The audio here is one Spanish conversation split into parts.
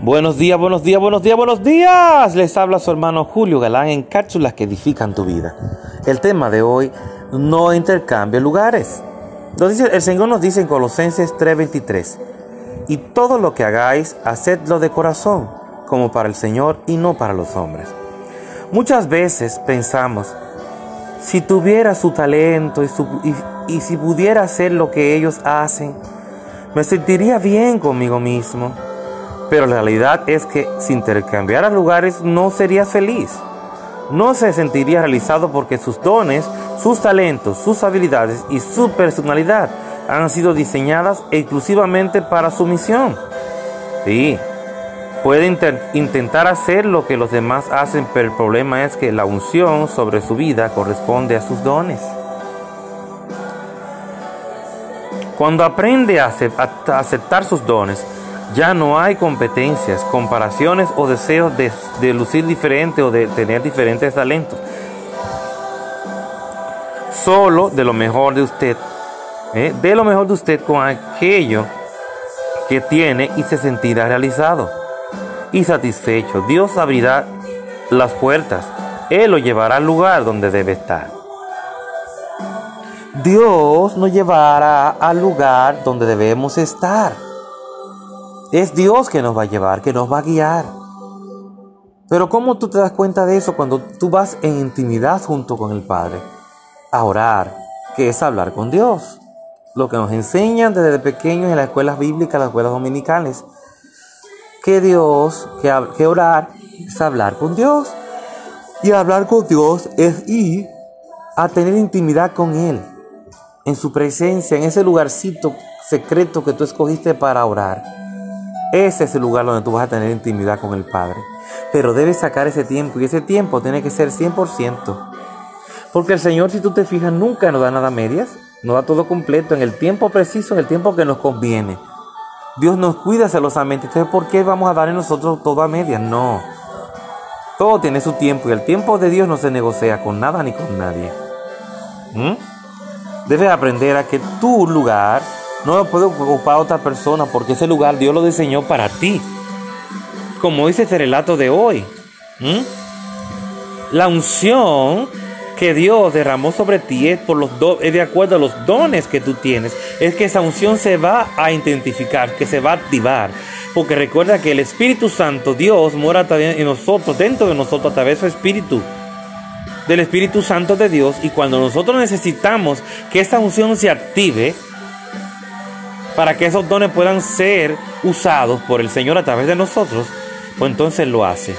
Buenos días, buenos días, buenos días, buenos días. Les habla su hermano Julio Galán en cápsulas que edifican tu vida. El tema de hoy, no intercambie lugares. el Señor nos dice en Colosenses 3:23, y todo lo que hagáis, hacedlo de corazón, como para el Señor y no para los hombres. Muchas veces pensamos, si tuviera su talento y, y si pudiera hacer lo que ellos hacen, me sentiría bien conmigo mismo. Pero la realidad es que si intercambiara lugares no sería feliz. No se sentiría realizado porque sus dones, sus talentos, sus habilidades y su personalidad han sido diseñadas exclusivamente para su misión. Sí, puede intentar hacer lo que los demás hacen, pero el problema es que la unción sobre su vida corresponde a sus dones. Cuando aprende a aceptar sus dones, ya no hay competencias, comparaciones o deseos de, lucir diferente o de tener diferentes talentos. Solo de lo mejor de usted, ¿eh? de lo mejor de usted con aquello que tiene y se sentirá realizado y satisfecho. Dios abrirá las puertas. Él lo llevará al lugar donde debe estar. Dios nos llevará al lugar donde debemos estar. Es Dios que nos va a llevar, que nos va a guiar. Pero ¿cómo tú te das cuenta de eso cuando tú vas en intimidad junto con el Padre? A orar, que es hablar con Dios. Lo que nos enseñan desde pequeños en las escuelas bíblicas, las escuelas dominicales. Que Dios, que, que orar es hablar con Dios. Y hablar con Dios es ir a tener intimidad con Él. En su presencia, en ese lugarcito secreto que tú escogiste para orar. Ese es el lugar donde tú vas a tener intimidad con el Padre. Pero debes sacar ese tiempo y ese tiempo tiene que ser 100%. Porque el Señor, si tú te fijas, nunca nos da nada a medias, nos da todo completo en el tiempo preciso, en el tiempo que nos conviene. Dios nos cuida celosamente. Entonces, ¿por qué vamos a darle nosotros todo a medias? No. Todo tiene su tiempo y el tiempo de Dios no se negocia con nada ni con nadie. ¿Mm? Debes aprender a que tu lugar no lo puede ocupar otra persona porque ese lugar Dios lo diseñó para ti. Como dice este relato de hoy. La unción que Dios derramó sobre ti es, por los es de acuerdo a los dones que tú tienes. Es que esa unción se va a identificar, que se va a activar. Porque recuerda que el Espíritu Santo, Dios, mora también en nosotros, dentro de nosotros, a través de su Espíritu. Del Espíritu Santo de Dios. Y cuando nosotros necesitamos que esa unción se active, para que esos dones puedan ser usados por el Señor a través de nosotros, pues entonces lo hace.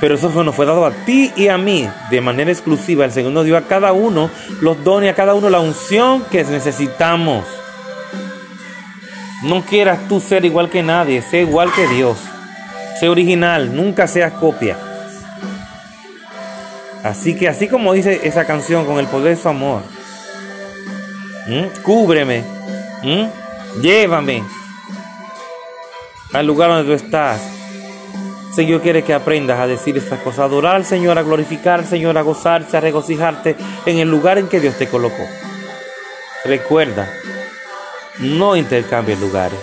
Pero eso nos fue dado a ti y a mí de manera exclusiva. El Señor nos dio a cada uno los dones, a cada uno la unción que necesitamos. No quieras tú ser igual que nadie, sé igual que Dios. Sé original, nunca seas copia. Así que así como dice esa canción, con el poder de su amor, cúbreme, llévame al lugar donde tú estás. Señor quiere que aprendas a decir estas cosas, a adorar al Señor, a glorificar al Señor, a gozarse, a regocijarte en el lugar en que Dios te colocó. Recuerda, no intercambies lugares.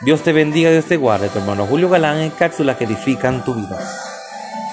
Dios te bendiga, Dios te guarde, tu hermano Julio Galán en cápsulas que edifican tu vida.